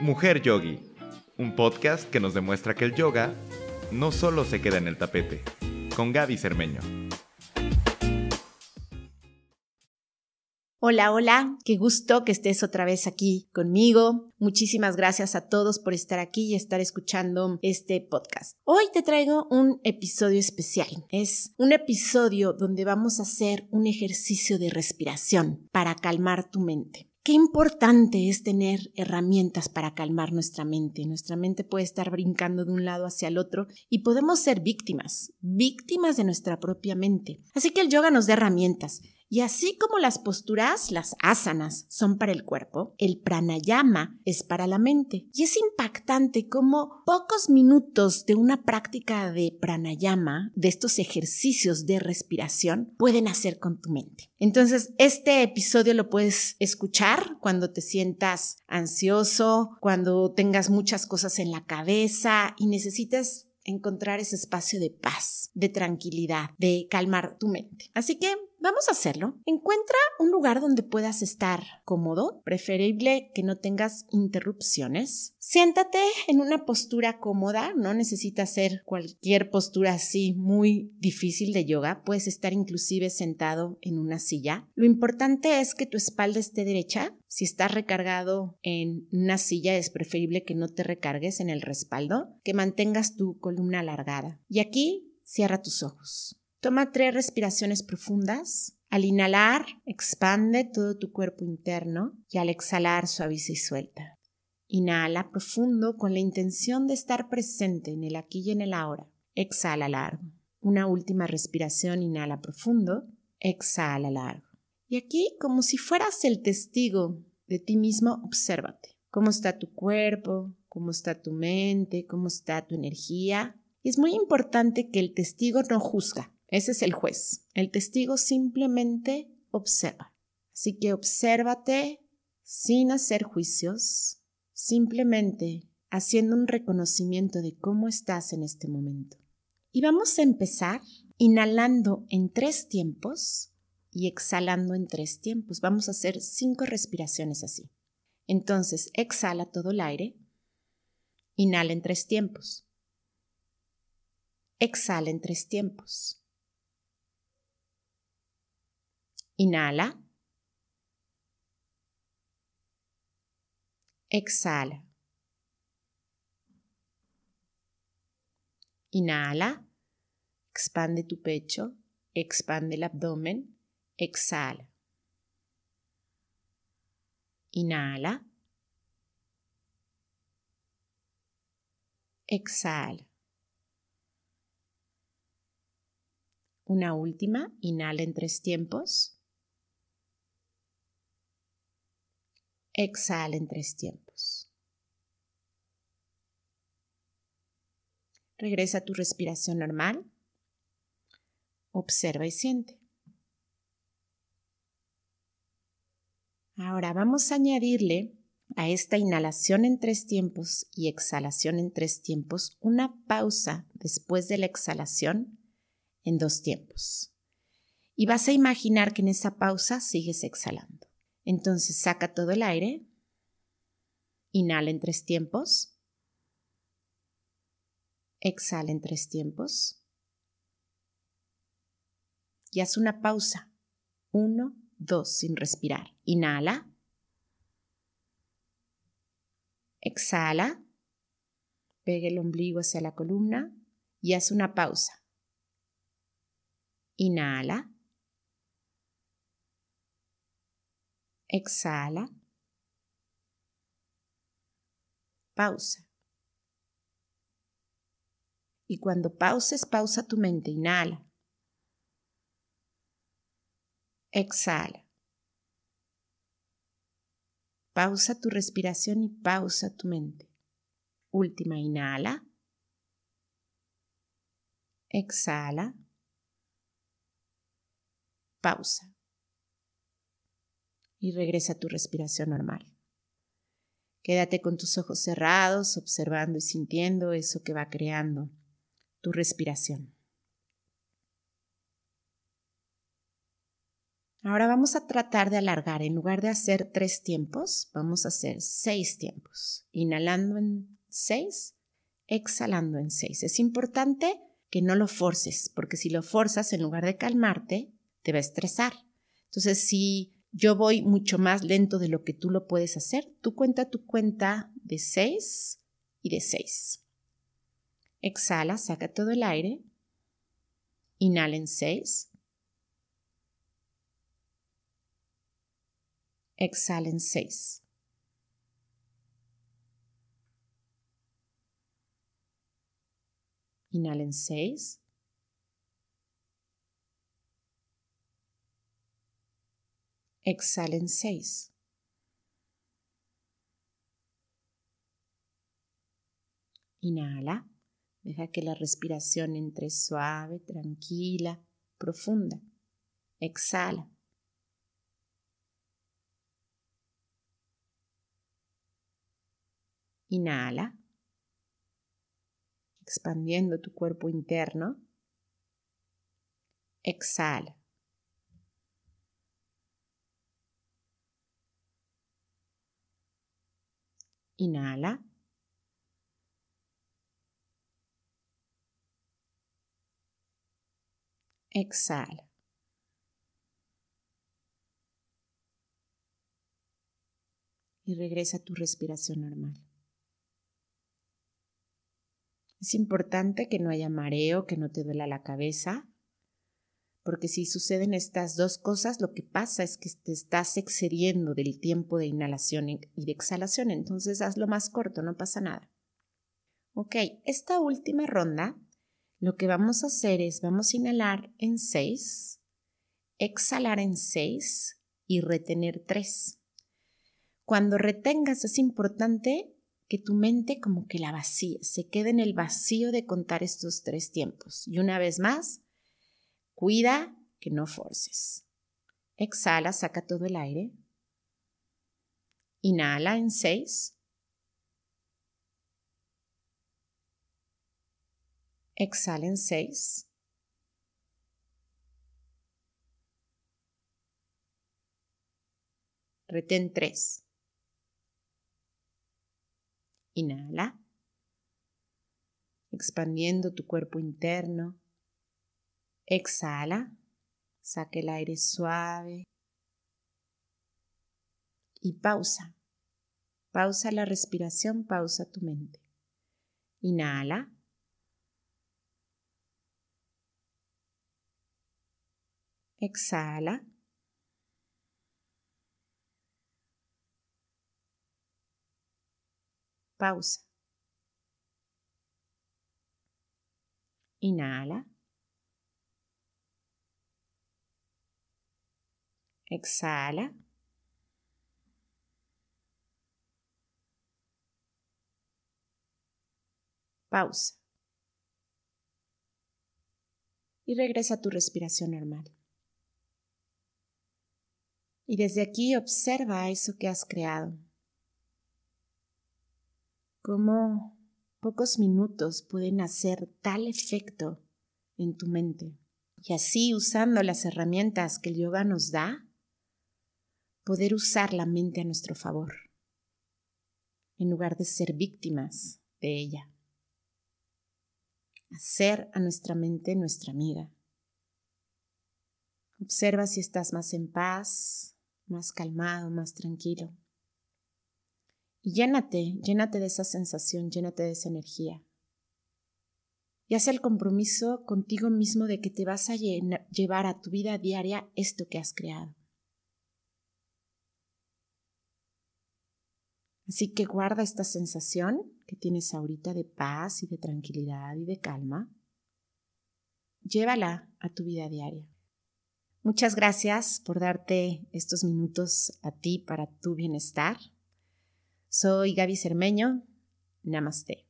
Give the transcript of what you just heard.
Mujer Yogi, un podcast que nos demuestra que el yoga no solo se queda en el tapete, con Gaby Cermeño. Hola, hola, qué gusto que estés otra vez aquí conmigo. Muchísimas gracias a todos por estar aquí y estar escuchando este podcast. Hoy te traigo un episodio especial. Es un episodio donde vamos a hacer un ejercicio de respiración para calmar tu mente. Qué importante es tener herramientas para calmar nuestra mente. Nuestra mente puede estar brincando de un lado hacia el otro y podemos ser víctimas, víctimas de nuestra propia mente. Así que el yoga nos da herramientas y así como las posturas, las asanas, son para el cuerpo, el pranayama es para la mente. Y es impactante cómo pocos minutos de una práctica de pranayama, de estos ejercicios de respiración, pueden hacer con tu mente. Entonces, este episodio lo puedes escuchar cuando te sientas ansioso, cuando tengas muchas cosas en la cabeza y necesitas encontrar ese espacio de paz, de tranquilidad, de calmar tu mente. Así que Vamos a hacerlo. Encuentra un lugar donde puedas estar cómodo, preferible que no tengas interrupciones. Siéntate en una postura cómoda, no necesitas hacer cualquier postura así muy difícil de yoga, puedes estar inclusive sentado en una silla. Lo importante es que tu espalda esté derecha. Si estás recargado en una silla es preferible que no te recargues en el respaldo, que mantengas tu columna alargada. Y aquí cierra tus ojos. Toma tres respiraciones profundas. Al inhalar, expande todo tu cuerpo interno y al exhalar, suaviza y suelta. Inhala profundo con la intención de estar presente en el aquí y en el ahora. Exhala largo. Una última respiración, inhala profundo, exhala largo. Y aquí, como si fueras el testigo de ti mismo, obsérvate. ¿Cómo está tu cuerpo? ¿Cómo está tu mente? ¿Cómo está tu energía? Y es muy importante que el testigo no juzga, ese es el juez. El testigo simplemente observa. Así que obsérvate sin hacer juicios, simplemente haciendo un reconocimiento de cómo estás en este momento. Y vamos a empezar inhalando en tres tiempos y exhalando en tres tiempos. Vamos a hacer cinco respiraciones así. Entonces, exhala todo el aire. Inhala en tres tiempos. Exhala en tres tiempos. Inhala. Exhala. Inhala. Expande tu pecho. Expande el abdomen. Exhala. Inhala. Exhala. Una última, inhala en tres tiempos. Exhala en tres tiempos. Regresa a tu respiración normal. Observa y siente. Ahora vamos a añadirle a esta inhalación en tres tiempos y exhalación en tres tiempos una pausa después de la exhalación en dos tiempos. Y vas a imaginar que en esa pausa sigues exhalando. Entonces saca todo el aire, inhala en tres tiempos, exhala en tres tiempos y haz una pausa. Uno, dos, sin respirar. Inhala. Exhala. Pega el ombligo hacia la columna y haz una pausa. Inhala. Exhala. Pausa. Y cuando pauses, pausa tu mente. Inhala. Exhala. Pausa tu respiración y pausa tu mente. Última, inhala. Exhala. Pausa y regresa a tu respiración normal. Quédate con tus ojos cerrados, observando y sintiendo eso que va creando tu respiración. Ahora vamos a tratar de alargar. En lugar de hacer tres tiempos, vamos a hacer seis tiempos. Inhalando en seis, exhalando en seis. Es importante que no lo forces, porque si lo forzas, en lugar de calmarte, te va a estresar. Entonces, si yo voy mucho más lento de lo que tú lo puedes hacer. Tú cuenta tu cuenta de 6 y de 6. Exhala, saca todo el aire. Inhala en 6. Exhala en 6. Inhala en 6. exhalen seis. Inhala, deja que la respiración entre suave, tranquila, profunda. Exhala. Inhala, expandiendo tu cuerpo interno. Exhala. Inhala. Exhala. Y regresa a tu respiración normal. Es importante que no haya mareo, que no te duela la cabeza, porque si suceden estas dos cosas, lo que pasa es que te estás excediendo del tiempo de inhalación y de exhalación, entonces hazlo más corto, no pasa nada. Ok, esta última ronda, lo que vamos a hacer es, vamos a inhalar en 6, exhalar en 6 y retener 3. Cuando retengas es importante que tu mente como que la vacíe, se quede en el vacío de contar estos tres tiempos. Y una vez más, cuida que no forces. Exhala, saca todo el aire. Inhala en seis. Exhala en seis. Retén tres. Inhala, expandiendo tu cuerpo interno. Exhala, saque el aire suave y pausa. Pausa la respiración, pausa tu mente. Inhala. Exhala. Pausa. Inhala. Exhala. Pausa. Y regresa a tu respiración normal. Y desde aquí observa eso que has creado cómo pocos minutos pueden hacer tal efecto en tu mente. Y así, usando las herramientas que el yoga nos da, poder usar la mente a nuestro favor, en lugar de ser víctimas de ella. Hacer a nuestra mente nuestra amiga. Observa si estás más en paz, más calmado, más tranquilo. Y llénate, llénate de esa sensación, llénate de esa energía. Y haz el compromiso contigo mismo de que te vas a llevar a tu vida diaria esto que has creado. Así que guarda esta sensación que tienes ahorita de paz y de tranquilidad y de calma. Llévala a tu vida diaria. Muchas gracias por darte estos minutos a ti para tu bienestar. Soy Gaby Cermeño. Namaste.